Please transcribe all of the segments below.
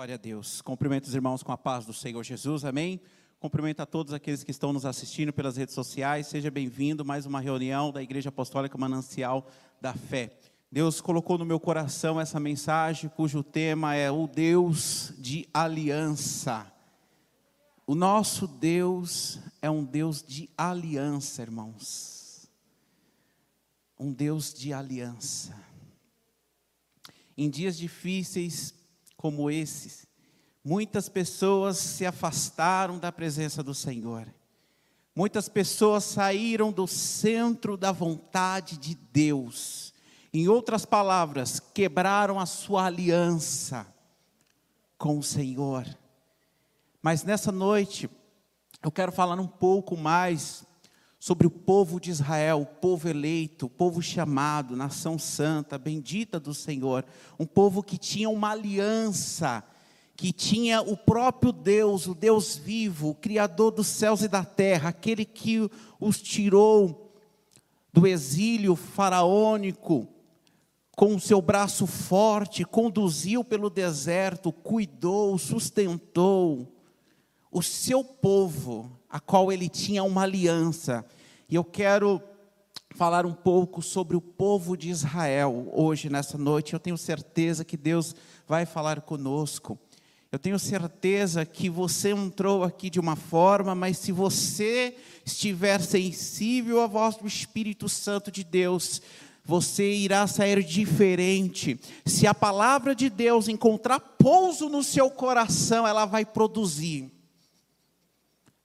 Glória a Deus. Cumprimento os irmãos com a paz do Senhor Jesus, amém? Cumprimento a todos aqueles que estão nos assistindo pelas redes sociais. Seja bem-vindo mais uma reunião da Igreja Apostólica Manancial da Fé. Deus colocou no meu coração essa mensagem, cujo tema é o Deus de aliança. O nosso Deus é um Deus de aliança, irmãos. Um Deus de aliança. Em dias difíceis como esses, muitas pessoas se afastaram da presença do Senhor. Muitas pessoas saíram do centro da vontade de Deus. Em outras palavras, quebraram a sua aliança com o Senhor. Mas nessa noite, eu quero falar um pouco mais sobre o povo de Israel, o povo eleito, o povo chamado, nação santa, bendita do Senhor, um povo que tinha uma aliança, que tinha o próprio Deus, o Deus vivo, o Criador dos céus e da terra, aquele que os tirou do exílio faraônico, com o seu braço forte, conduziu pelo deserto, cuidou, sustentou o seu povo a qual ele tinha uma aliança. E eu quero falar um pouco sobre o povo de Israel hoje, nessa noite. Eu tenho certeza que Deus vai falar conosco. Eu tenho certeza que você entrou aqui de uma forma, mas se você estiver sensível à voz do Espírito Santo de Deus, você irá sair diferente. Se a palavra de Deus encontrar pouso no seu coração, ela vai produzir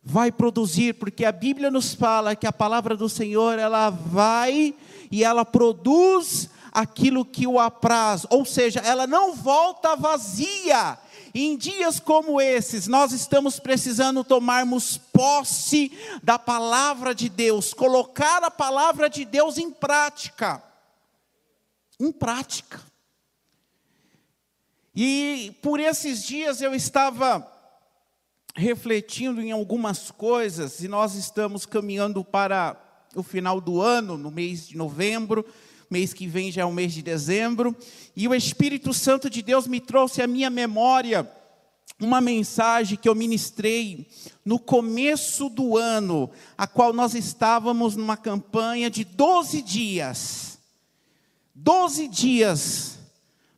vai produzir, porque a Bíblia nos fala que a palavra do Senhor, ela vai e ela produz aquilo que o apraz, ou seja, ela não volta vazia. em dias como esses, nós estamos precisando tomarmos posse da palavra de Deus, colocar a palavra de Deus em prática. Em prática. E por esses dias eu estava refletindo em algumas coisas, e nós estamos caminhando para o final do ano, no mês de novembro, mês que vem já é o mês de dezembro, e o Espírito Santo de Deus me trouxe à minha memória uma mensagem que eu ministrei no começo do ano, a qual nós estávamos numa campanha de 12 dias. 12 dias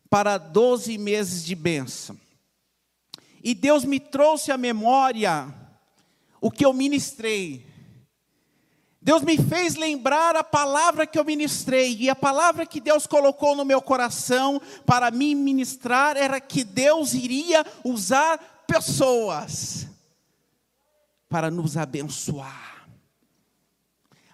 para 12 meses de bênção. E Deus me trouxe à memória o que eu ministrei. Deus me fez lembrar a palavra que eu ministrei, e a palavra que Deus colocou no meu coração para me ministrar era que Deus iria usar pessoas para nos abençoar.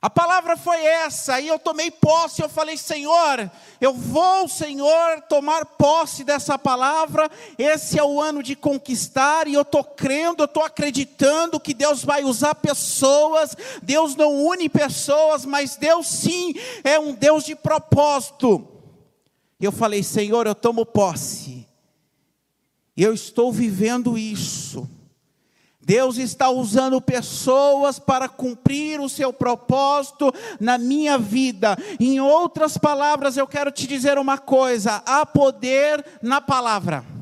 A palavra foi essa, e eu tomei posse, eu falei, Senhor, eu vou, Senhor, tomar posse dessa palavra, esse é o ano de conquistar, e eu estou crendo, eu estou acreditando que Deus vai usar pessoas, Deus não une pessoas, mas Deus sim é um Deus de propósito. Eu falei, Senhor, eu tomo posse, eu estou vivendo isso. Deus está usando pessoas para cumprir o seu propósito na minha vida. Em outras palavras, eu quero te dizer uma coisa: há poder na palavra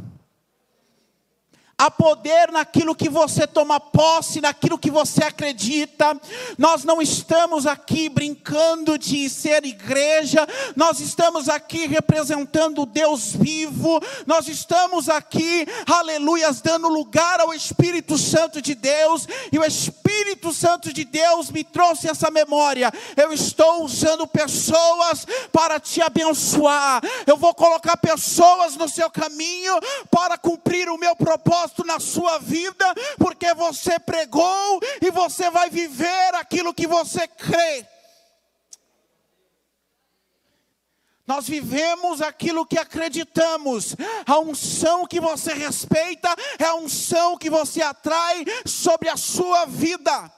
há poder naquilo que você toma posse, naquilo que você acredita. Nós não estamos aqui brincando de ser igreja, nós estamos aqui representando Deus vivo, nós estamos aqui, aleluias, dando lugar ao Espírito Santo de Deus, e o Espírito Santo de Deus me trouxe essa memória. Eu estou usando pessoas para te abençoar, eu vou colocar pessoas no seu caminho para cumprir o meu propósito na sua vida, porque você pregou e você vai viver aquilo que você crê. Nós vivemos aquilo que acreditamos. A unção que você respeita é a unção que você atrai sobre a sua vida.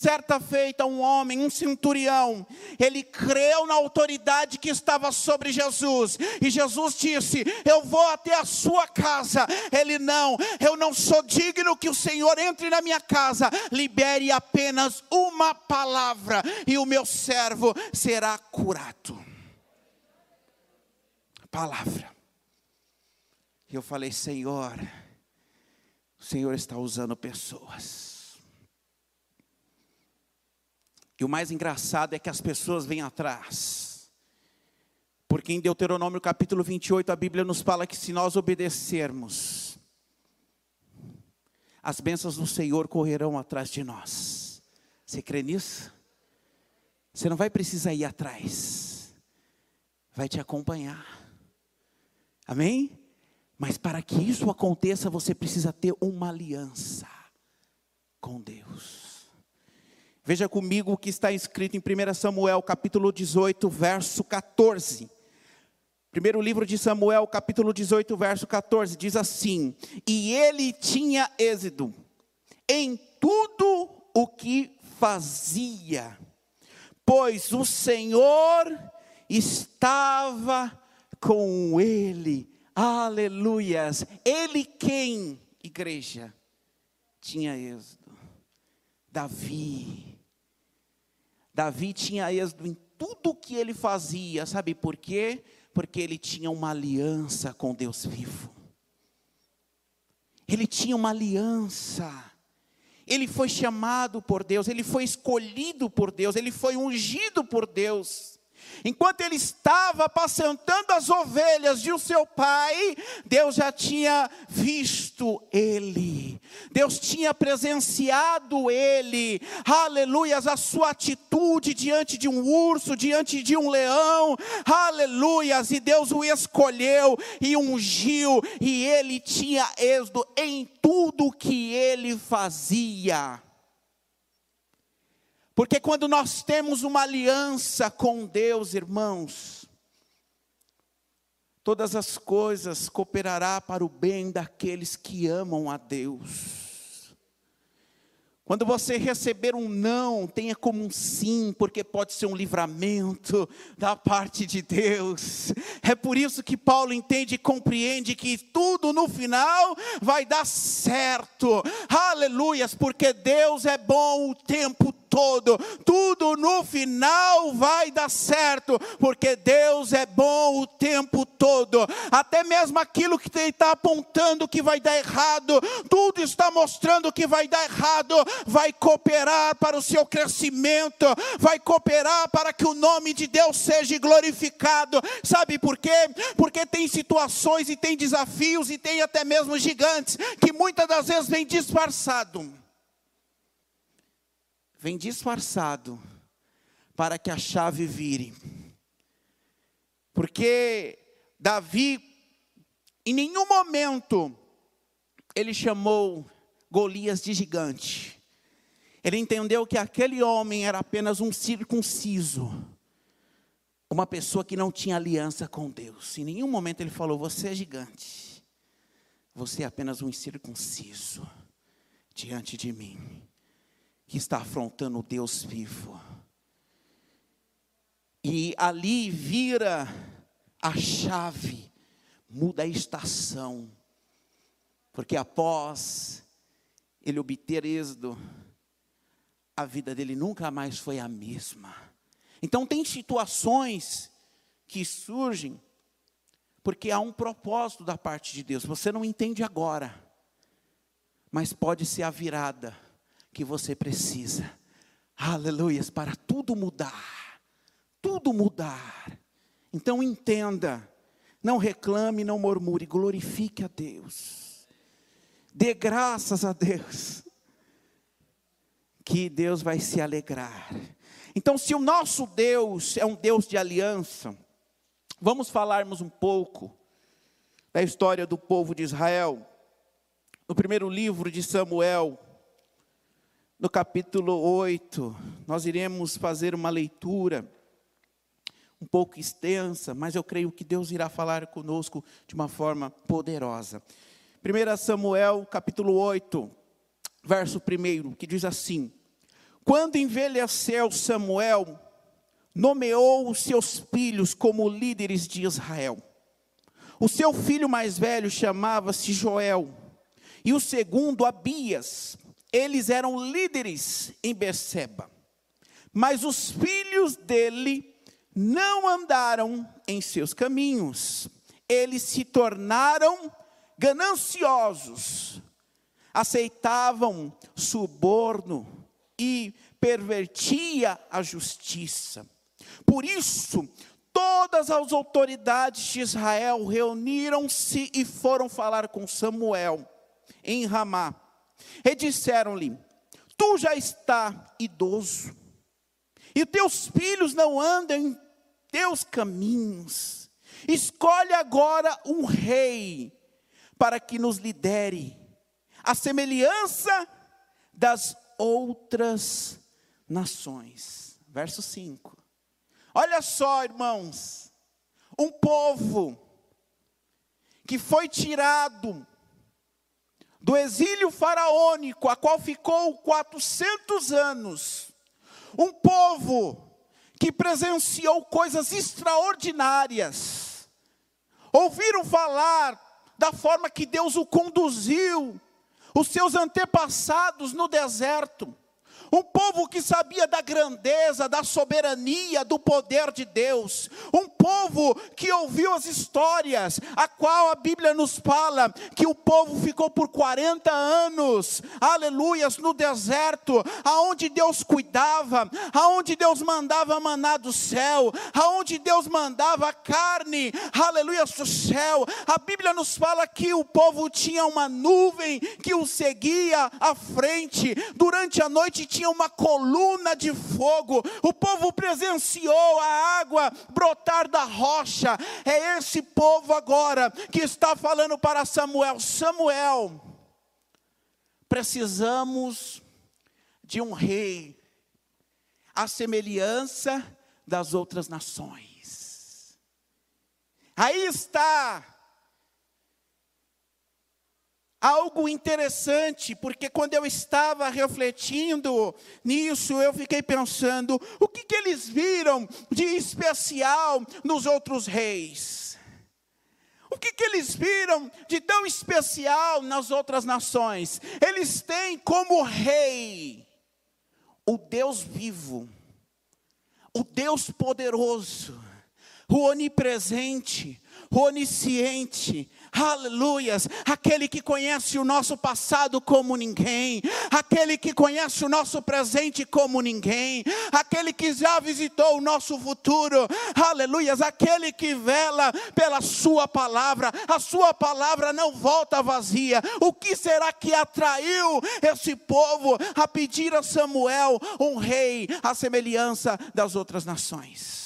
Certa feita, um homem, um centurião, ele creu na autoridade que estava sobre Jesus, e Jesus disse: Eu vou até a sua casa. Ele não, eu não sou digno que o Senhor entre na minha casa, libere apenas uma palavra, e o meu servo será curado. palavra. E eu falei, Senhor, o Senhor está usando pessoas. E o mais engraçado é que as pessoas vêm atrás. Porque em Deuteronômio capítulo 28, a Bíblia nos fala que se nós obedecermos, as bênçãos do Senhor correrão atrás de nós. Você crê nisso? Você não vai precisar ir atrás, vai te acompanhar. Amém? Mas para que isso aconteça, você precisa ter uma aliança com Deus. Veja comigo o que está escrito em 1 Samuel, capítulo 18, verso 14. Primeiro livro de Samuel, capítulo 18, verso 14, diz assim: E ele tinha êxito em tudo o que fazia, pois o Senhor estava com ele. Aleluias. Ele quem? Igreja. Tinha êxodo. Davi. Davi tinha êxodo em tudo que ele fazia. Sabe por quê? Porque ele tinha uma aliança com Deus vivo. Ele tinha uma aliança. Ele foi chamado por Deus, ele foi escolhido por Deus, ele foi ungido por Deus. Enquanto ele estava apacentando as ovelhas de o seu pai, Deus já tinha visto ele, Deus tinha presenciado ele, aleluias, a sua atitude diante de um urso, diante de um leão, aleluias, e Deus o escolheu e ungiu, e ele tinha êxito em tudo que ele fazia. Porque quando nós temos uma aliança com Deus, irmãos, todas as coisas cooperará para o bem daqueles que amam a Deus. Quando você receber um não, tenha como um sim, porque pode ser um livramento da parte de Deus. É por isso que Paulo entende e compreende que tudo no final vai dar certo. Aleluias, porque Deus é bom o tempo todo, tudo no final vai dar certo, porque Deus é bom o tempo todo, até mesmo aquilo que está apontando que vai dar errado, tudo está mostrando que vai dar errado, vai cooperar para o seu crescimento, vai cooperar para que o nome de Deus seja glorificado, sabe por quê? Porque tem situações e tem desafios e tem até mesmo gigantes que muitas das vezes vem disfarçado vem disfarçado para que a chave vire. Porque Davi, em nenhum momento, ele chamou Golias de gigante. Ele entendeu que aquele homem era apenas um circunciso, uma pessoa que não tinha aliança com Deus. Em nenhum momento ele falou: Você é gigante, você é apenas um incircunciso diante de mim que está afrontando o Deus vivo. E ali vira a chave, muda a estação, porque após ele obter êxodo, a vida dele nunca mais foi a mesma. Então, tem situações que surgem porque há um propósito da parte de Deus, você não entende agora, mas pode ser a virada que você precisa. Aleluias, para tudo mudar. Tudo mudar. Então entenda, não reclame, não murmure, glorifique a Deus. Dê graças a Deus. Que Deus vai se alegrar. Então, se o nosso Deus é um Deus de aliança, vamos falarmos um pouco da história do povo de Israel. No primeiro livro de Samuel, no capítulo 8, nós iremos fazer uma leitura um pouco extensa, mas eu creio que Deus irá falar conosco de uma forma poderosa. 1 Samuel, capítulo 8, verso 1, que diz assim: Quando envelheceu Samuel, nomeou os seus filhos como líderes de Israel. O seu filho mais velho chamava-se Joel, e o segundo Abias eles eram líderes em Beceba. Mas os filhos dele não andaram em seus caminhos, eles se tornaram gananciosos, aceitavam suborno e pervertia a justiça. Por isso, todas as autoridades de Israel reuniram-se e foram falar com Samuel em Ramá. E disseram-lhe: Tu já está idoso, e teus filhos não andam em teus caminhos. Escolhe agora um rei para que nos lidere, a semelhança das outras nações. Verso 5. Olha só, irmãos, um povo que foi tirado do exílio faraônico, a qual ficou 400 anos, um povo que presenciou coisas extraordinárias, ouviram falar da forma que Deus o conduziu, os seus antepassados no deserto, um povo que sabia da grandeza, da soberania, do poder de Deus, um povo que ouviu as histórias, a qual a Bíblia nos fala que o povo ficou por 40 anos, aleluias, no deserto, aonde Deus cuidava, aonde Deus mandava maná do céu, aonde Deus mandava carne, aleluias do céu. A Bíblia nos fala que o povo tinha uma nuvem que o seguia à frente, durante a noite tinha tinha uma coluna de fogo, o povo presenciou a água brotar da rocha. É esse povo agora que está falando para Samuel: Samuel, precisamos de um rei, a semelhança das outras nações. Aí está algo interessante, porque quando eu estava refletindo nisso, eu fiquei pensando: o que, que eles viram de especial nos outros reis? O que, que eles viram de tão especial nas outras nações? Eles têm como rei o Deus vivo, o Deus poderoso, o onipresente, o onisciente, aleluias, aquele que conhece o nosso passado como ninguém, aquele que conhece o nosso presente como ninguém, aquele que já visitou o nosso futuro, aleluias, aquele que vela pela Sua palavra, a Sua palavra não volta vazia. O que será que atraiu esse povo a pedir a Samuel um rei à semelhança das outras nações?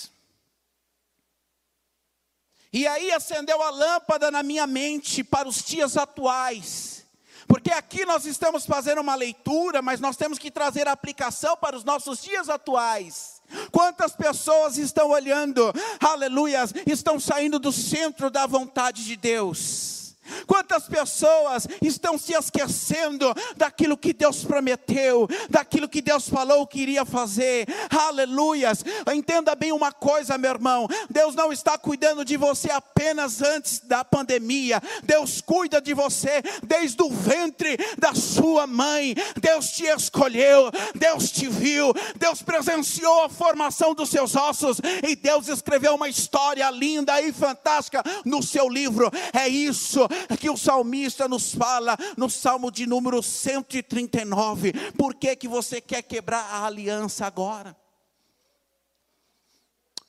E aí acendeu a lâmpada na minha mente para os dias atuais. Porque aqui nós estamos fazendo uma leitura, mas nós temos que trazer a aplicação para os nossos dias atuais. Quantas pessoas estão olhando, aleluias, estão saindo do centro da vontade de Deus Quantas pessoas estão se esquecendo daquilo que Deus prometeu, daquilo que Deus falou que iria fazer, aleluias. Entenda bem uma coisa, meu irmão: Deus não está cuidando de você apenas antes da pandemia, Deus cuida de você desde o ventre da sua mãe. Deus te escolheu, Deus te viu, Deus presenciou a formação dos seus ossos e Deus escreveu uma história linda e fantástica no seu livro. É isso que o salmista nos fala no Salmo de número 139. Por que, que você quer quebrar a aliança agora?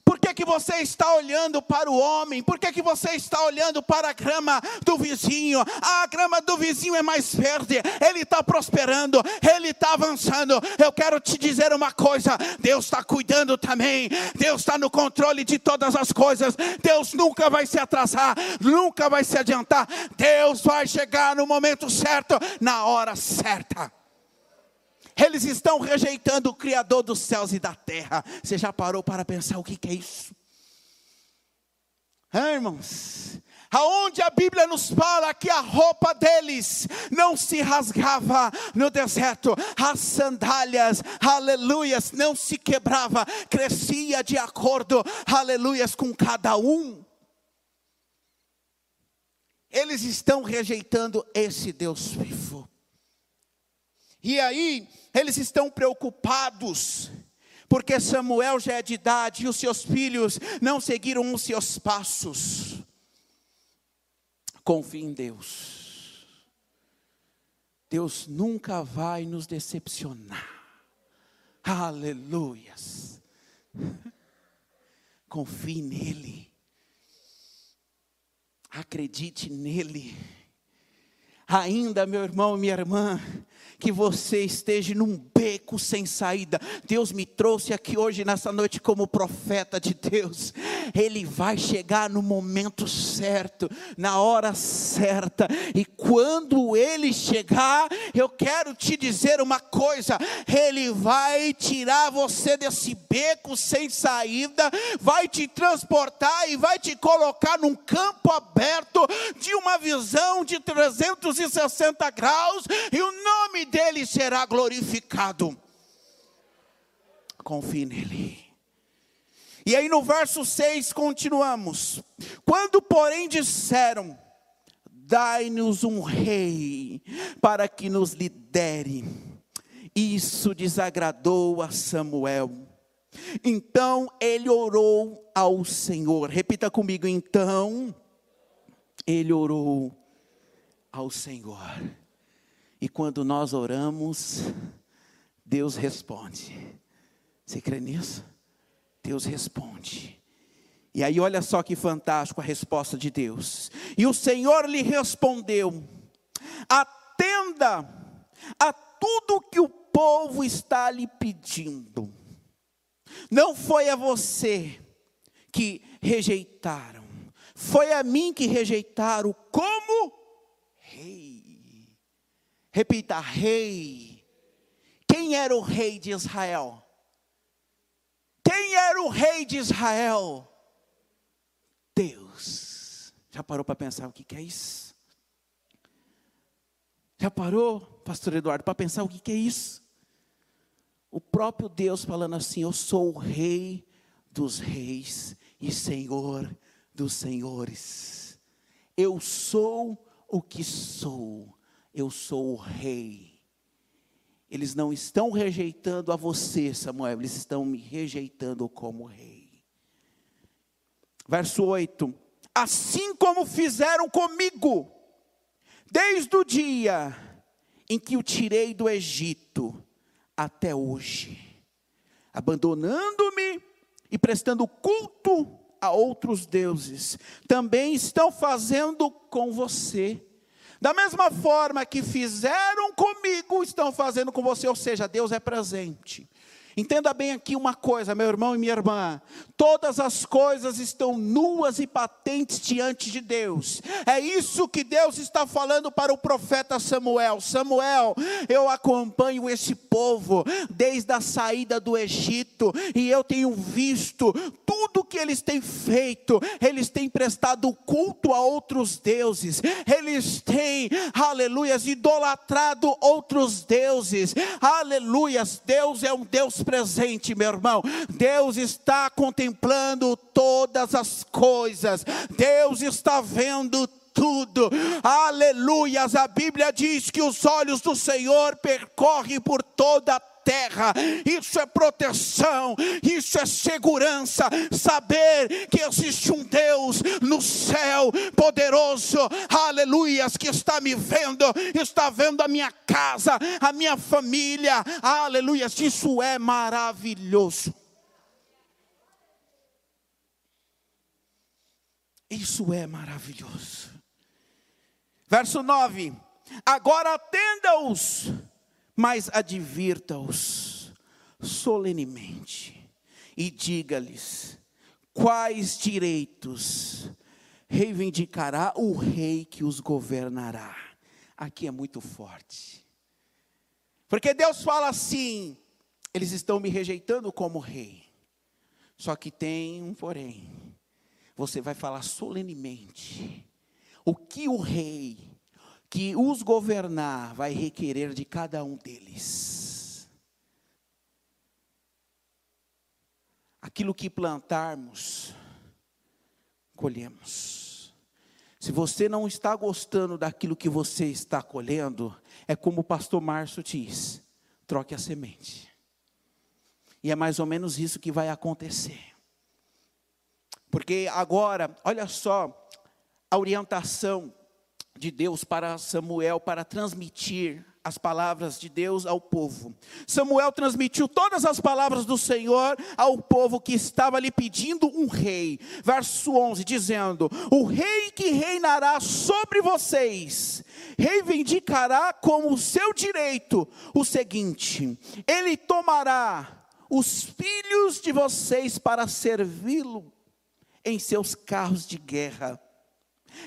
Por que, que você está olhando para o homem? Por que, que você está olhando para a grama do vizinho? A grama do vizinho é mais verde, ele está prosperando, ele está avançando. Eu quero te dizer uma coisa: Deus está cuidando também, Deus está no controle de todas as coisas. Deus nunca vai se atrasar, nunca vai se adiantar. Deus vai chegar no momento certo, na hora certa. Eles estão rejeitando o Criador dos céus e da terra. Você já parou para pensar o que, é isso? Ah, irmãos, aonde a Bíblia nos fala que a roupa deles não se rasgava no deserto, as sandálias, aleluias, não se quebrava, crescia de acordo, aleluias, com cada um. Eles estão rejeitando esse Deus vivo. E aí, eles estão preocupados, porque Samuel já é de idade e os seus filhos não seguiram os seus passos. Confie em Deus. Deus nunca vai nos decepcionar. Aleluias. Confie nele. Acredite nele. Ainda, meu irmão, minha irmã, que você esteja num beco sem saída. Deus me trouxe aqui hoje, nessa noite, como profeta de Deus. Ele vai chegar no momento certo, na hora certa, e quando ele chegar, eu quero te dizer uma coisa: ele vai tirar você desse beco sem saída, vai te transportar e vai te colocar num campo aberto de uma visão de 360 graus, e o nome dele será glorificado. Confie nele. E aí no verso 6 continuamos. Quando, porém, disseram: Dai-nos um rei para que nos lidere. Isso desagradou a Samuel. Então ele orou ao Senhor. Repita comigo, então ele orou ao Senhor. E quando nós oramos, Deus responde. Você crê nisso? Deus responde. E aí, olha só que fantástico a resposta de Deus. E o Senhor lhe respondeu: atenda a tudo que o povo está lhe pedindo. Não foi a você que rejeitaram, foi a mim que rejeitaram como rei. Repita, rei. Quem era o rei de Israel? Quem era o rei de Israel? Deus. Já parou para pensar o que, que é isso? Já parou, pastor Eduardo, para pensar o que, que é isso? O próprio Deus falando assim: Eu sou o rei dos reis e senhor dos senhores. Eu sou o que sou eu sou o rei. Eles não estão rejeitando a você, Samuel, eles estão me rejeitando como rei. Verso 8: Assim como fizeram comigo, desde o dia em que o tirei do Egito até hoje, abandonando-me e prestando culto a outros deuses, também estão fazendo com você. Da mesma forma que fizeram comigo, estão fazendo com você, ou seja, Deus é presente. Entenda bem aqui uma coisa, meu irmão e minha irmã: todas as coisas estão nuas e patentes diante de Deus. É isso que Deus está falando para o profeta Samuel. Samuel, eu acompanho esse povo desde a saída do Egito e eu tenho visto tudo que eles têm feito. Eles têm prestado culto a outros deuses, eles têm, aleluias, idolatrado outros deuses, aleluias. Deus é um Deus presente, meu irmão. Deus está contemplando todas as coisas. Deus está vendo tudo. Aleluias. A Bíblia diz que os olhos do Senhor percorrem por toda a terra. Isso é proteção, isso é segurança. Saber que existe um Deus no céu poderoso, aleluias, que está me vendo, está vendo a minha casa, a minha família, aleluias. Isso é maravilhoso. Isso é maravilhoso. Verso 9: Agora atenda-os mas advirta-os solenemente e diga-lhes quais direitos reivindicará o rei que os governará. Aqui é muito forte. Porque Deus fala assim: eles estão me rejeitando como rei. Só que tem um porém. Você vai falar solenemente o que o rei que os governar vai requerer de cada um deles. Aquilo que plantarmos, colhemos. Se você não está gostando daquilo que você está colhendo, é como o pastor Márcio diz: troque a semente. E é mais ou menos isso que vai acontecer. Porque agora, olha só, a orientação de Deus para Samuel para transmitir as palavras de Deus ao povo. Samuel transmitiu todas as palavras do Senhor ao povo que estava lhe pedindo um rei. Verso 11, dizendo: O rei que reinará sobre vocês, reivindicará como seu direito o seguinte: ele tomará os filhos de vocês para servi-lo em seus carros de guerra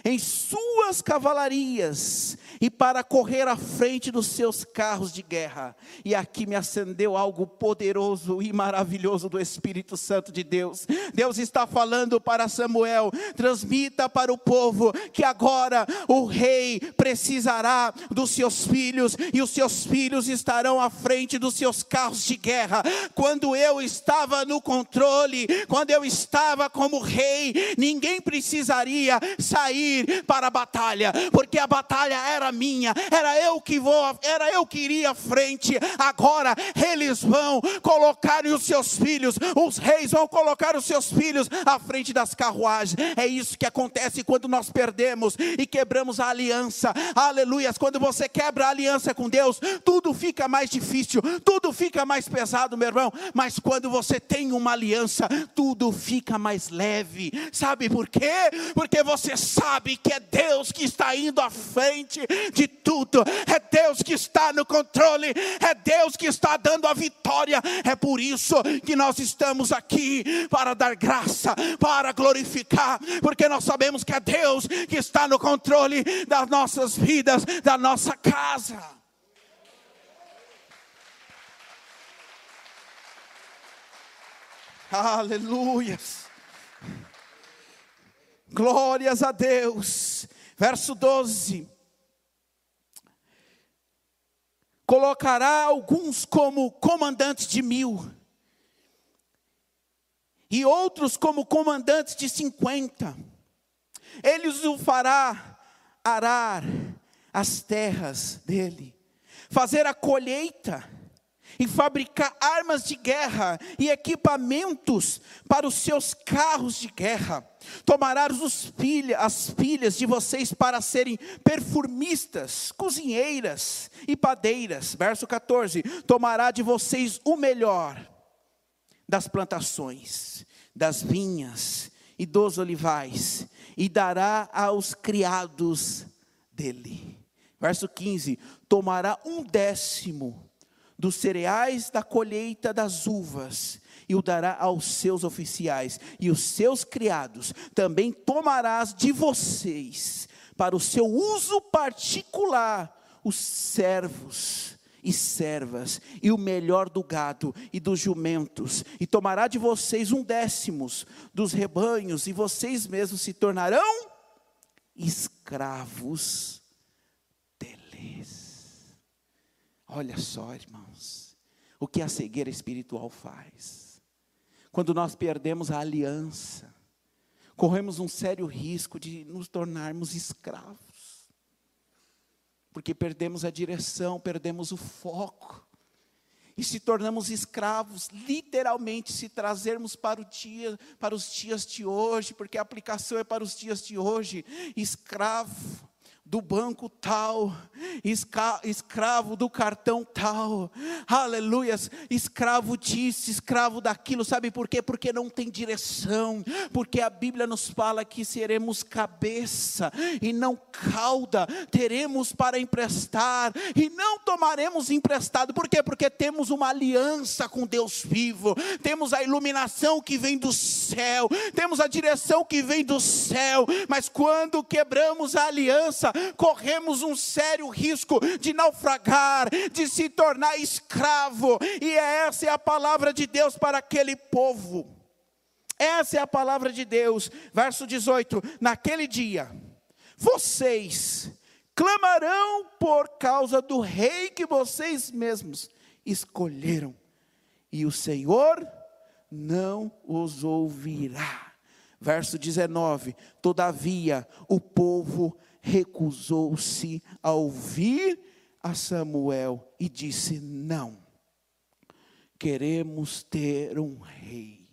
em suas cavalarias e para correr à frente dos seus carros de guerra. E aqui me acendeu algo poderoso e maravilhoso do Espírito Santo de Deus. Deus está falando para Samuel: transmita para o povo que agora o rei precisará dos seus filhos e os seus filhos estarão à frente dos seus carros de guerra. Quando eu estava no controle, quando eu estava como rei, ninguém precisaria sair sair para a batalha, porque a batalha era minha, era eu que vou, era eu que iria à frente. Agora eles vão colocar os seus filhos, os reis vão colocar os seus filhos à frente das carruagens. É isso que acontece quando nós perdemos e quebramos a aliança. Aleluias! Quando você quebra a aliança com Deus, tudo fica mais difícil, tudo fica mais pesado, meu irmão. Mas quando você tem uma aliança, tudo fica mais leve. Sabe por quê? Porque você sabe sabe que é Deus que está indo à frente de tudo, é Deus que está no controle, é Deus que está dando a vitória. É por isso que nós estamos aqui para dar graça, para glorificar, porque nós sabemos que é Deus que está no controle das nossas vidas, da nossa casa. Aleluias. Glórias a Deus. Verso 12. Colocará alguns como comandantes de mil, e outros como comandantes de cinquenta. Ele o fará arar as terras dele, fazer a colheita, e fabricar armas de guerra e equipamentos para os seus carros de guerra. Tomará os pilha, as filhas de vocês para serem perfumistas, cozinheiras e padeiras. Verso 14: Tomará de vocês o melhor das plantações, das vinhas e dos olivais, e dará aos criados dele. Verso 15: Tomará um décimo dos cereais da colheita das uvas, e o dará aos seus oficiais, e os seus criados também tomarás de vocês, para o seu uso particular, os servos e servas, e o melhor do gado e dos jumentos, e tomará de vocês um décimo dos rebanhos, e vocês mesmos se tornarão escravos deles. Olha só, irmãos, o que a cegueira espiritual faz. Quando nós perdemos a aliança, corremos um sério risco de nos tornarmos escravos, porque perdemos a direção, perdemos o foco, e se tornamos escravos, literalmente, se trazermos para o dia, para os dias de hoje, porque a aplicação é para os dias de hoje, escravo do banco tal, escravo do cartão tal, aleluias, escravo disso, escravo daquilo, sabe por quê? Porque não tem direção, porque a Bíblia nos fala que seremos cabeça e não cauda, teremos para emprestar e não tomaremos emprestado, por quê? Porque temos uma aliança com Deus vivo, temos a iluminação que vem do céu, temos a direção que vem do céu, mas quando quebramos a aliança, corremos um sério risco de naufragar, de se tornar escravo, e essa é a palavra de Deus para aquele povo. Essa é a palavra de Deus, verso 18: naquele dia, vocês clamarão por causa do rei que vocês mesmos escolheram, e o Senhor não os ouvirá. Verso 19: Todavia o povo recusou-se a ouvir a Samuel e disse: Não, queremos ter um rei,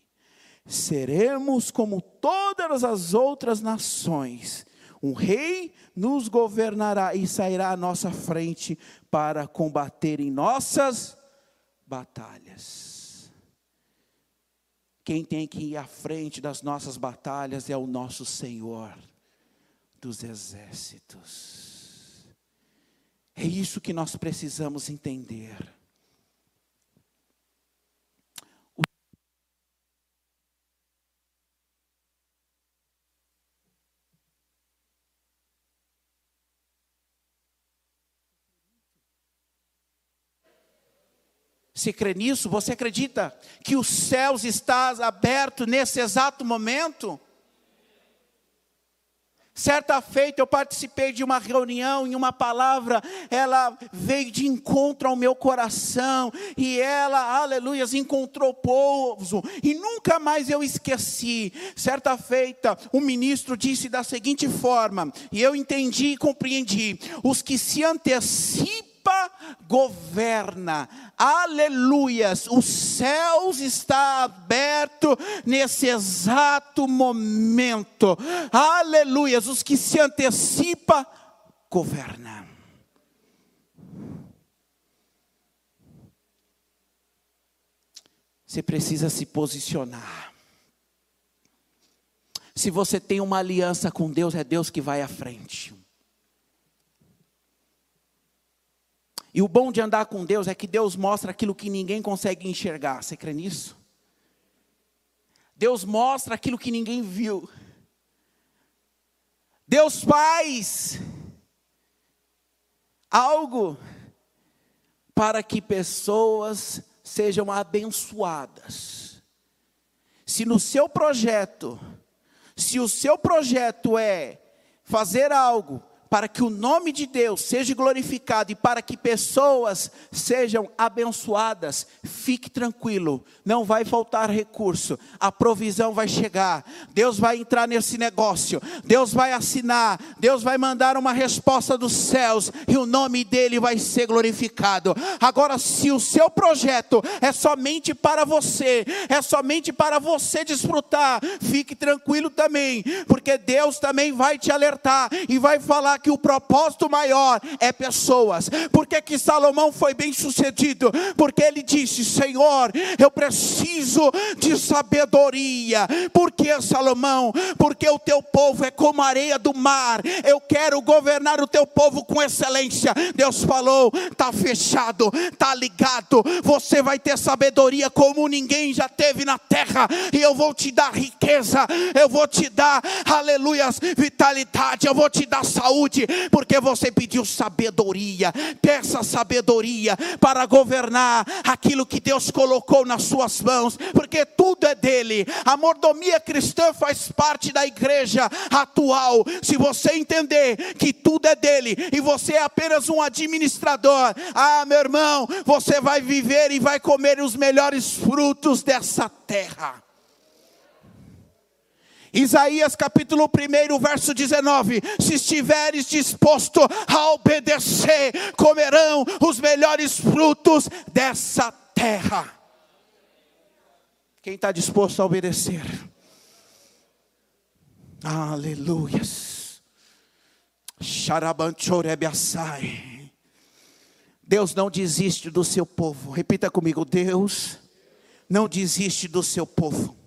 seremos como todas as outras nações. Um rei nos governará e sairá à nossa frente para combater em nossas batalhas. Quem tem que ir à frente das nossas batalhas é o nosso Senhor dos exércitos. É isso que nós precisamos entender. Você crê nisso? Você acredita que os céus estão abertos nesse exato momento? Certa feita eu participei de uma reunião e uma palavra, ela veio de encontro ao meu coração, e ela, aleluias, encontrou pouso, e nunca mais eu esqueci. Certa feita, o ministro disse da seguinte forma, e eu entendi e compreendi: os que se antecipam governa. Aleluias. Os céus está aberto nesse exato momento. Aleluias. Os que se antecipa governa. Você precisa se posicionar. Se você tem uma aliança com Deus, é Deus que vai à frente. E o bom de andar com Deus é que Deus mostra aquilo que ninguém consegue enxergar. Você crê nisso? Deus mostra aquilo que ninguém viu. Deus faz algo para que pessoas sejam abençoadas. Se no seu projeto, se o seu projeto é fazer algo para que o nome de Deus seja glorificado e para que pessoas sejam abençoadas, fique tranquilo, não vai faltar recurso, a provisão vai chegar, Deus vai entrar nesse negócio, Deus vai assinar, Deus vai mandar uma resposta dos céus e o nome dele vai ser glorificado. Agora, se o seu projeto é somente para você, é somente para você desfrutar, fique tranquilo também, porque Deus também vai te alertar e vai falar que o propósito maior é pessoas. Por que, que Salomão foi bem sucedido? Porque ele disse: Senhor, eu preciso de sabedoria. Por que, Salomão? Porque o teu povo é como a areia do mar. Eu quero governar o teu povo com excelência. Deus falou: está fechado, está ligado. Você vai ter sabedoria como ninguém já teve na terra. E eu vou te dar riqueza, eu vou te dar, aleluia, vitalidade, eu vou te dar saúde porque você pediu sabedoria. Peça sabedoria para governar aquilo que Deus colocou nas suas mãos, porque tudo é dele. A mordomia cristã faz parte da igreja atual. Se você entender que tudo é dele e você é apenas um administrador, ah, meu irmão, você vai viver e vai comer os melhores frutos dessa terra. Isaías capítulo 1, verso 19: Se estiveres disposto a obedecer, comerão os melhores frutos dessa terra. Quem está disposto a obedecer? Aleluias. Deus não desiste do seu povo. Repita comigo: Deus não desiste do seu povo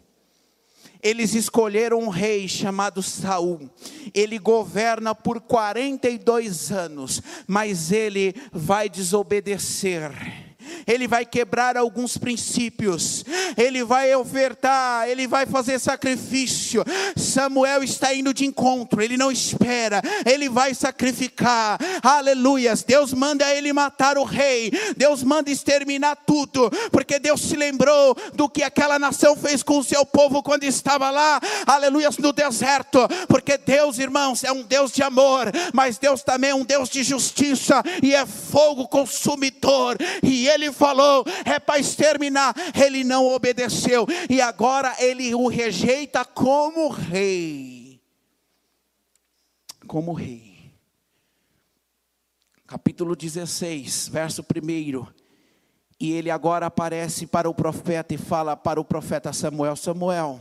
eles escolheram um rei chamado Saul. Ele governa por 42 anos, mas ele vai desobedecer ele vai quebrar alguns princípios, ele vai ofertar, ele vai fazer sacrifício. Samuel está indo de encontro, ele não espera, ele vai sacrificar. Aleluias. Deus manda ele matar o rei, Deus manda exterminar tudo, porque Deus se lembrou do que aquela nação fez com o seu povo quando estava lá, aleluias, no deserto. Porque Deus, irmãos, é um Deus de amor, mas Deus também é um Deus de justiça e é fogo consumidor. E ele falou é para exterminar, ele não obedeceu, e agora ele o rejeita como rei. Como rei. Capítulo 16, verso 1. E ele agora aparece para o profeta e fala para o profeta Samuel: Samuel,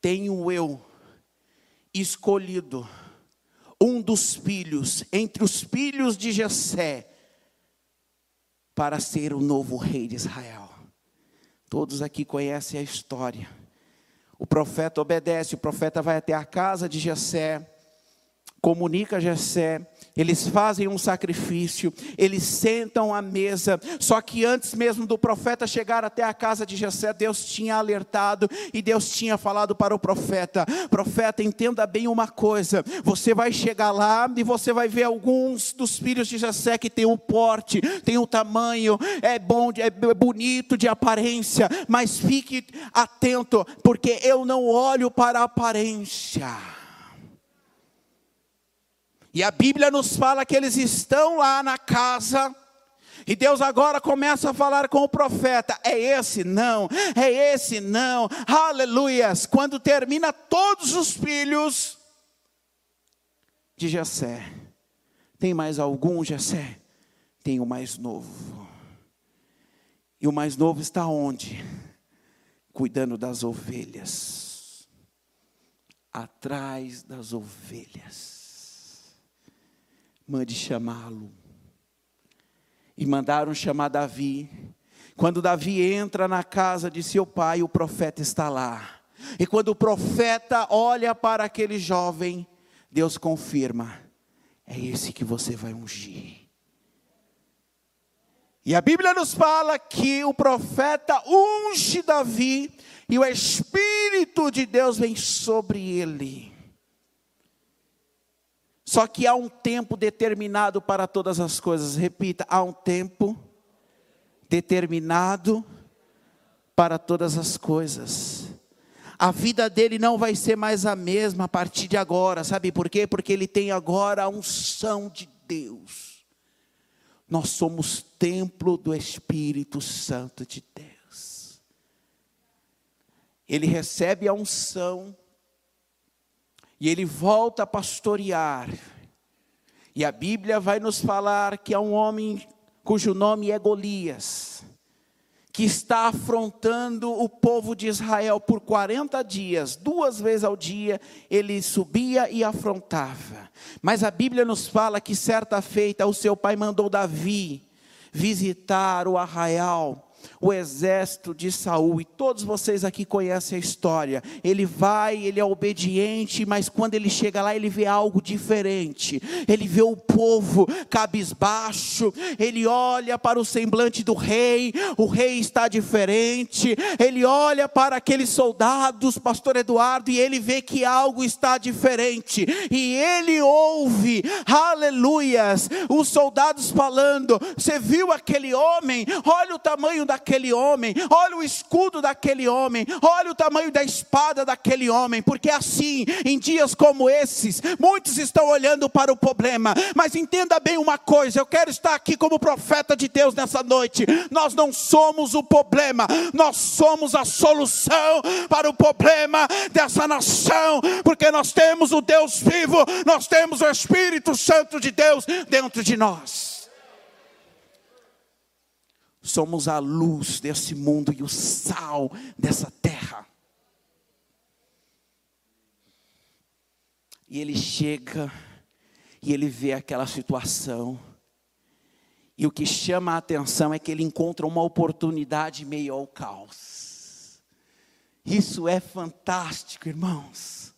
tenho eu escolhido, um dos filhos, entre os filhos de Jessé, para ser o novo rei de Israel. Todos aqui conhecem a história. O profeta obedece, o profeta vai até a casa de Jessé, comunica a Jessé, eles fazem um sacrifício, eles sentam à mesa, só que antes mesmo do profeta chegar até a casa de Jessé, Deus tinha alertado e Deus tinha falado para o profeta: "Profeta, entenda bem uma coisa, você vai chegar lá e você vai ver alguns dos filhos de Jessé que tem o porte, tem o tamanho, é bom, é bonito de aparência, mas fique atento, porque eu não olho para a aparência." E a Bíblia nos fala que eles estão lá na casa. E Deus agora começa a falar com o profeta: é esse não, é esse não, aleluias. Quando termina todos os filhos de Jessé, tem mais algum Jessé? Tem o mais novo. E o mais novo está onde? Cuidando das ovelhas, atrás das ovelhas mande chamá-lo. E mandaram chamar Davi. Quando Davi entra na casa de seu pai, o profeta está lá. E quando o profeta olha para aquele jovem, Deus confirma: é esse que você vai ungir. E a Bíblia nos fala que o profeta unge Davi e o Espírito de Deus vem sobre ele. Só que há um tempo determinado para todas as coisas. Repita, há um tempo determinado para todas as coisas. A vida dele não vai ser mais a mesma a partir de agora, sabe por quê? Porque ele tem agora a unção de Deus. Nós somos templo do Espírito Santo de Deus. Ele recebe a unção e ele volta a pastorear. E a Bíblia vai nos falar que há um homem cujo nome é Golias, que está afrontando o povo de Israel por 40 dias, duas vezes ao dia, ele subia e afrontava. Mas a Bíblia nos fala que certa feita o seu pai mandou Davi visitar o arraial o exército de Saul, e todos vocês aqui conhecem a história. Ele vai, ele é obediente, mas quando ele chega lá, ele vê algo diferente. Ele vê o povo cabisbaixo, ele olha para o semblante do rei, o rei está diferente. Ele olha para aqueles soldados, pastor Eduardo, e ele vê que algo está diferente. E ele ouve, aleluias, os soldados falando: Você viu aquele homem? Olha o tamanho daquele homem, olha o escudo daquele homem, olha o tamanho da espada daquele homem, porque assim, em dias como esses, muitos estão olhando para o problema, mas entenda bem uma coisa: eu quero estar aqui como profeta de Deus nessa noite. Nós não somos o problema, nós somos a solução para o problema dessa nação, porque nós temos o Deus vivo, nós temos o Espírito Santo de Deus dentro de nós somos a luz desse mundo e o sal dessa terra. E ele chega e ele vê aquela situação. E o que chama a atenção é que ele encontra uma oportunidade meio ao caos. Isso é fantástico, irmãos.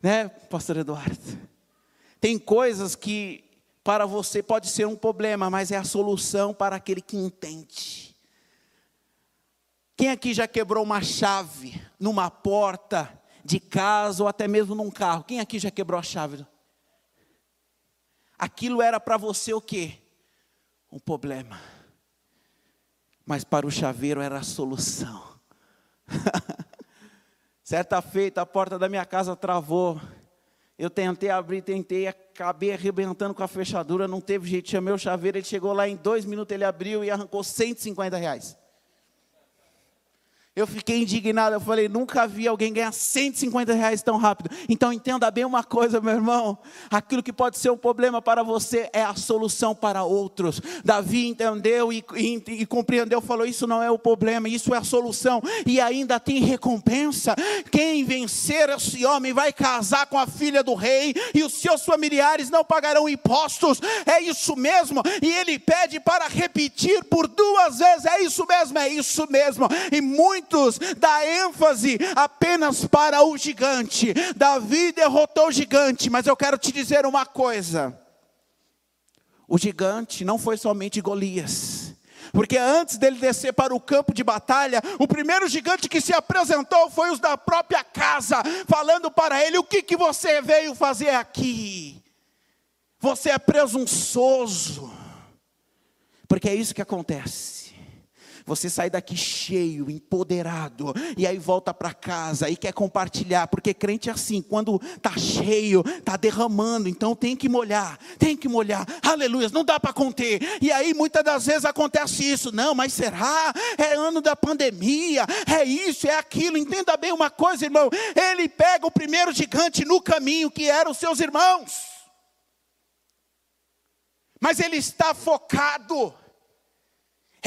Né, pastor Eduardo? Tem coisas que para você pode ser um problema, mas é a solução para aquele que entende. Quem aqui já quebrou uma chave numa porta de casa ou até mesmo num carro? Quem aqui já quebrou a chave? Aquilo era para você o quê? Um problema. Mas para o chaveiro era a solução. Certa feita, a porta da minha casa travou. Eu tentei abrir, tentei, acabei arrebentando com a fechadura, não teve jeito, chamei o chaveiro, ele chegou lá em dois minutos, ele abriu e arrancou 150 reais. Eu fiquei indignado, eu falei, nunca vi alguém ganhar 150 reais tão rápido. Então entenda bem uma coisa, meu irmão: aquilo que pode ser um problema para você é a solução para outros. Davi entendeu e, e, e compreendeu, falou: Isso não é o problema, isso é a solução, e ainda tem recompensa. Quem vencer esse homem vai casar com a filha do rei, e os seus familiares não pagarão impostos. É isso mesmo, e ele pede para repetir por duas vezes: É isso mesmo, é isso mesmo, e muito muitos dá ênfase apenas para o gigante. Davi derrotou o gigante, mas eu quero te dizer uma coisa: o gigante não foi somente Golias. Porque antes dele descer para o campo de batalha, o primeiro gigante que se apresentou foi os da própria casa, falando para ele: O que, que você veio fazer aqui? Você é presunçoso, porque é isso que acontece. Você sai daqui cheio, empoderado, e aí volta para casa e quer compartilhar, porque crente é assim, quando tá cheio, tá derramando, então tem que molhar, tem que molhar. Aleluia, não dá para conter. E aí muitas das vezes acontece isso. Não, mas será? É ano da pandemia, é isso, é aquilo. Entenda bem uma coisa, irmão. Ele pega o primeiro gigante no caminho que eram seus irmãos. Mas ele está focado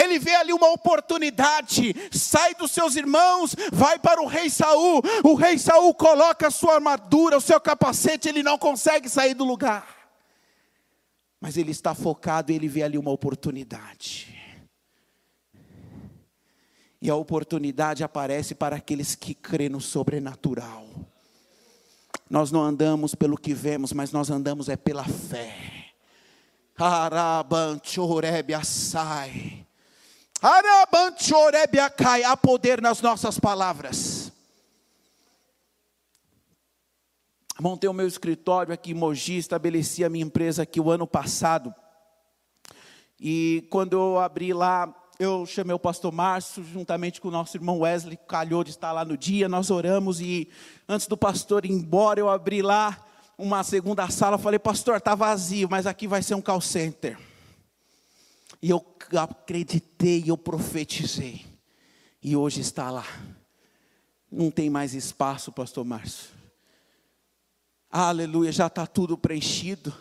ele vê ali uma oportunidade, sai dos seus irmãos, vai para o rei Saul. O rei Saul coloca a sua armadura, o seu capacete, ele não consegue sair do lugar. Mas ele está focado e ele vê ali uma oportunidade. E a oportunidade aparece para aqueles que crêem no sobrenatural. Nós não andamos pelo que vemos, mas nós andamos é pela fé. Arabanchorebe assai. Há poder nas nossas palavras. Montei o meu escritório aqui em Mogi, estabeleci a minha empresa aqui o ano passado. E quando eu abri lá, eu chamei o pastor Márcio, juntamente com o nosso irmão Wesley, calhou de estar lá no dia, nós oramos e antes do pastor ir embora, eu abri lá uma segunda sala, falei, pastor, está vazio, mas aqui vai ser um call center. E eu acreditei, eu profetizei. E hoje está lá. Não tem mais espaço, pastor Márcio. Aleluia, já está tudo preenchido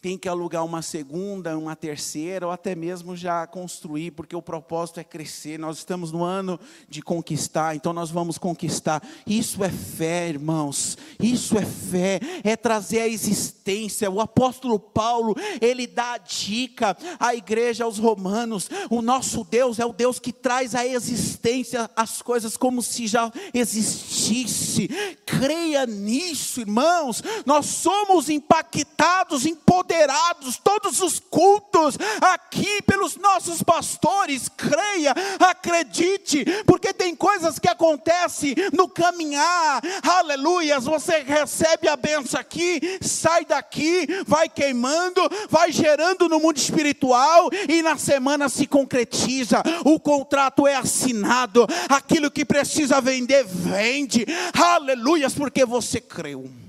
tem que alugar uma segunda, uma terceira, ou até mesmo já construir, porque o propósito é crescer. Nós estamos no ano de conquistar, então nós vamos conquistar. Isso é fé, irmãos. Isso é fé, é trazer a existência. O apóstolo Paulo, ele dá a dica à igreja, aos romanos: o nosso Deus é o Deus que traz a existência, as coisas como se já existisse. Creia nisso, irmãos. Nós somos impactados, empoderados liderados, todos os cultos aqui pelos nossos pastores. Creia, acredite, porque tem coisas que acontecem no caminhar. Aleluias, você recebe a benção aqui, sai daqui, vai queimando, vai gerando no mundo espiritual e na semana se concretiza. O contrato é assinado, aquilo que precisa vender, vende. Aleluias, porque você creu.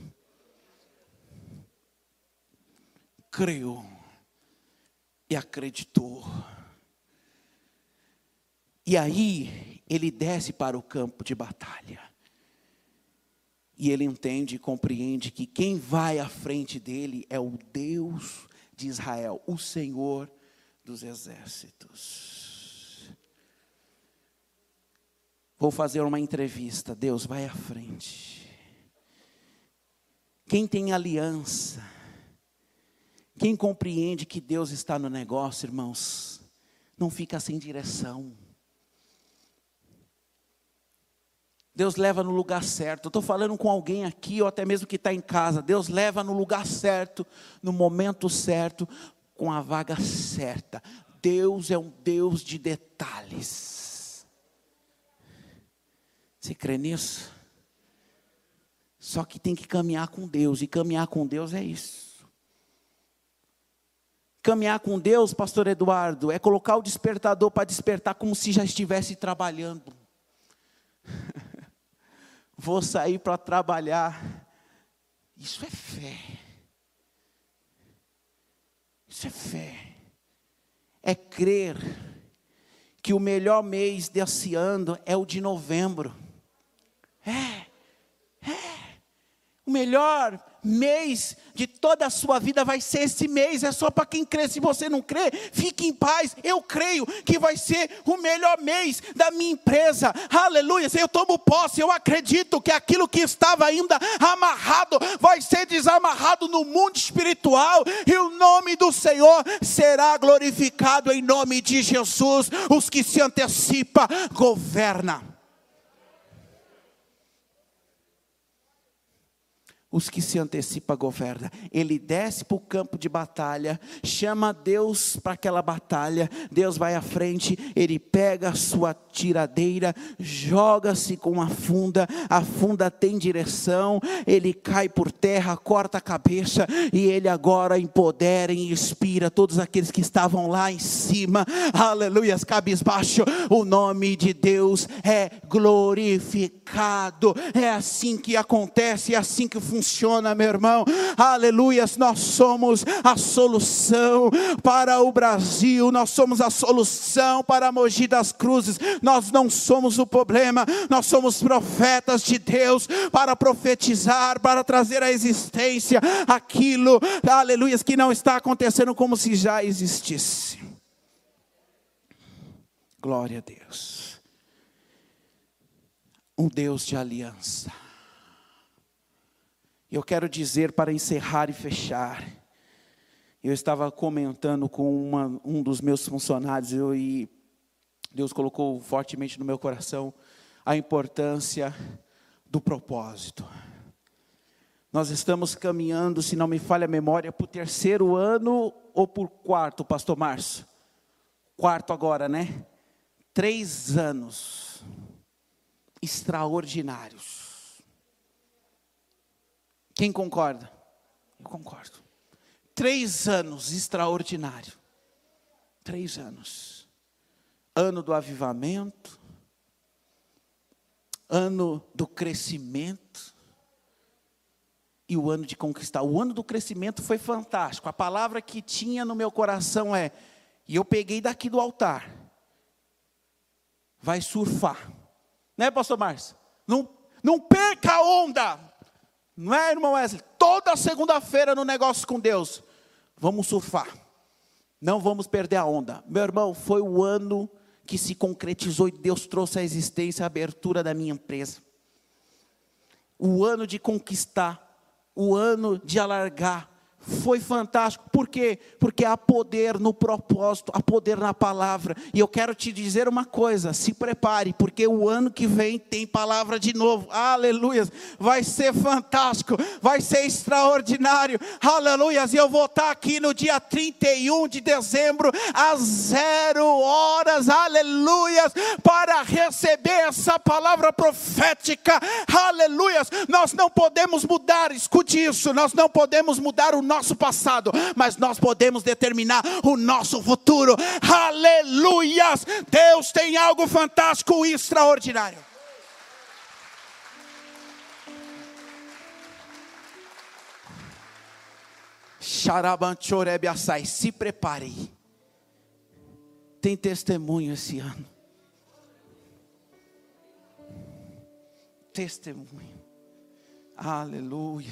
Creu e acreditou. E aí ele desce para o campo de batalha. E ele entende e compreende que quem vai à frente dele é o Deus de Israel, o Senhor dos exércitos. Vou fazer uma entrevista. Deus vai à frente. Quem tem aliança, quem compreende que Deus está no negócio, irmãos, não fica sem direção. Deus leva no lugar certo. estou falando com alguém aqui, ou até mesmo que está em casa. Deus leva no lugar certo, no momento certo, com a vaga certa. Deus é um Deus de detalhes. Você crê nisso? Só que tem que caminhar com Deus, e caminhar com Deus é isso. Caminhar com Deus, pastor Eduardo, é colocar o despertador para despertar como se já estivesse trabalhando. Vou sair para trabalhar. Isso é fé. Isso é fé. É crer que o melhor mês desse ano é o de novembro. É, é. O melhor mês de toda a sua vida vai ser esse mês, é só para quem crê. Se você não crê, fique em paz. Eu creio que vai ser o melhor mês da minha empresa. Aleluia. Eu tomo posse, eu acredito que aquilo que estava ainda amarrado vai ser desamarrado no mundo espiritual e o nome do Senhor será glorificado em nome de Jesus. Os que se antecipa governa. Os que se antecipa governa. Ele desce para o campo de batalha, chama Deus para aquela batalha. Deus vai à frente, ele pega a sua tiradeira, joga-se com a funda, a funda tem direção, ele cai por terra, corta a cabeça e ele agora empodera e inspira todos aqueles que estavam lá em cima. Aleluia, cabisbaixo. O nome de Deus é glorificado. É assim que acontece, é assim que funciona funciona, meu irmão. Aleluias, nós somos a solução para o Brasil, nós somos a solução para Mogi das Cruzes. Nós não somos o problema, nós somos profetas de Deus para profetizar, para trazer à existência aquilo, aleluias, que não está acontecendo como se já existisse. Glória a Deus. Um Deus de aliança. Eu quero dizer para encerrar e fechar. Eu estava comentando com uma, um dos meus funcionários eu, e Deus colocou fortemente no meu coração a importância do propósito. Nós estamos caminhando, se não me falha a memória, para o terceiro ano ou por quarto, Pastor Márcio? Quarto agora, né? Três anos extraordinários quem concorda? Eu concordo. Três anos extraordinário. Três anos. Ano do avivamento. Ano do crescimento. E o ano de conquistar. O ano do crescimento foi fantástico. A palavra que tinha no meu coração é: e eu peguei daqui do altar. Vai surfar. Né, pastor Márcio? Não, não perca a onda. Não é, irmão Wesley? Toda segunda-feira no negócio com Deus. Vamos surfar. Não vamos perder a onda. Meu irmão, foi o ano que se concretizou e Deus trouxe à existência a abertura da minha empresa. O ano de conquistar, o ano de alargar, foi fantástico. Por quê? Porque há poder no propósito, há poder na palavra. E eu quero te dizer uma coisa: se prepare, porque o ano que vem tem palavra de novo. Aleluia! Vai ser fantástico, vai ser extraordinário. Aleluia! E eu vou estar aqui no dia 31 de dezembro, às zero horas. Aleluia! Para receber essa palavra profética. Aleluia! Nós não podemos mudar, escute isso, nós não podemos mudar o nosso passado, mas nós podemos determinar o nosso futuro. Aleluias! Deus tem algo fantástico e extraordinário. Assai, se prepare. Tem testemunho esse ano. Testemunho. Aleluia.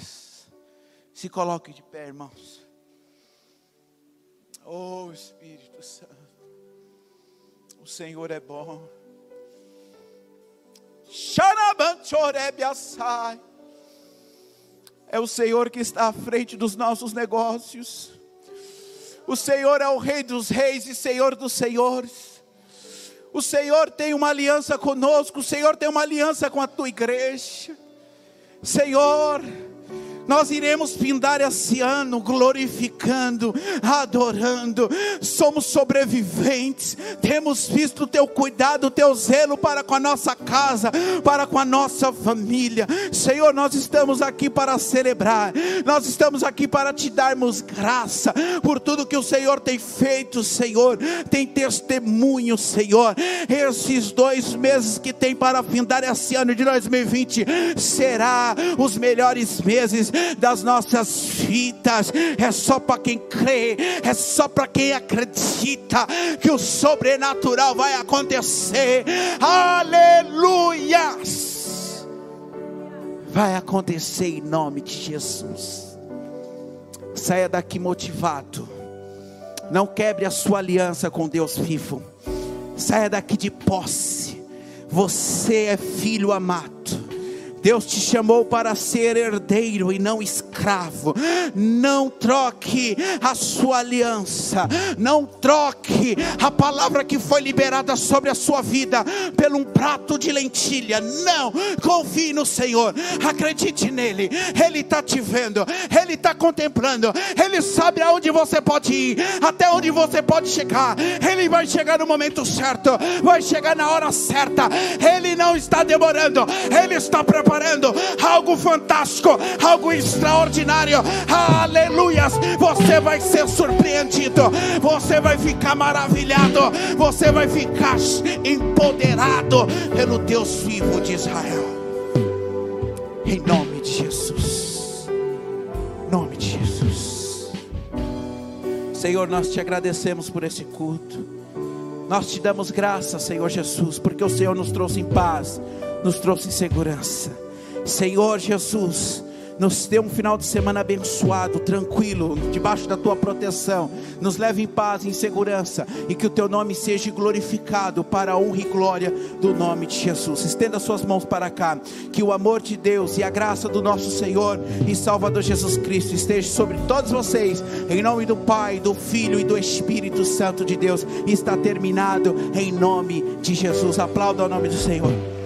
Se coloque de pé, irmãos. Oh Espírito Santo. O Senhor é bom. É o Senhor que está à frente dos nossos negócios. O Senhor é o Rei dos Reis e Senhor dos Senhores. O Senhor tem uma aliança conosco. O Senhor tem uma aliança com a tua igreja. Senhor nós iremos findar esse ano glorificando, adorando. Somos sobreviventes. Temos visto o teu cuidado, o teu zelo para com a nossa casa, para com a nossa família. Senhor, nós estamos aqui para celebrar. Nós estamos aqui para te darmos graça por tudo que o Senhor tem feito, Senhor. Tem testemunho, Senhor. Esses dois meses que tem para findar esse ano de 2020 será os melhores meses das nossas vidas. É só para quem crê, é só para quem acredita que o sobrenatural vai acontecer. Aleluias! Vai acontecer em nome de Jesus. Saia daqui motivado. Não quebre a sua aliança com Deus vivo. Saia daqui de posse. Você é filho amado. Deus te chamou para ser herdeiro e não escravo. Não troque a sua aliança. Não troque a palavra que foi liberada sobre a sua vida por um prato de lentilha. Não. Confie no Senhor. Acredite nele. Ele está te vendo. Ele está contemplando. Ele sabe aonde você pode ir. Até onde você pode chegar. Ele vai chegar no momento certo. Vai chegar na hora certa. Ele não está demorando. Ele está preparado preparando algo fantástico, algo extraordinário. Aleluias! Você vai ser surpreendido, você vai ficar maravilhado, você vai ficar empoderado pelo Deus vivo de Israel. Em nome de Jesus. Em nome de Jesus. Senhor, nós te agradecemos por esse culto. Nós te damos graça, Senhor Jesus, porque o Senhor nos trouxe em paz, nos trouxe em segurança. Senhor Jesus, nos dê um final de semana abençoado, tranquilo, debaixo da tua proteção. Nos leve em paz, em segurança e que o teu nome seja glorificado para a honra e glória do nome de Jesus. Estenda suas mãos para cá. Que o amor de Deus e a graça do nosso Senhor e Salvador Jesus Cristo esteja sobre todos vocês. Em nome do Pai, do Filho e do Espírito Santo de Deus. Está terminado em nome de Jesus. Aplauda o nome do Senhor.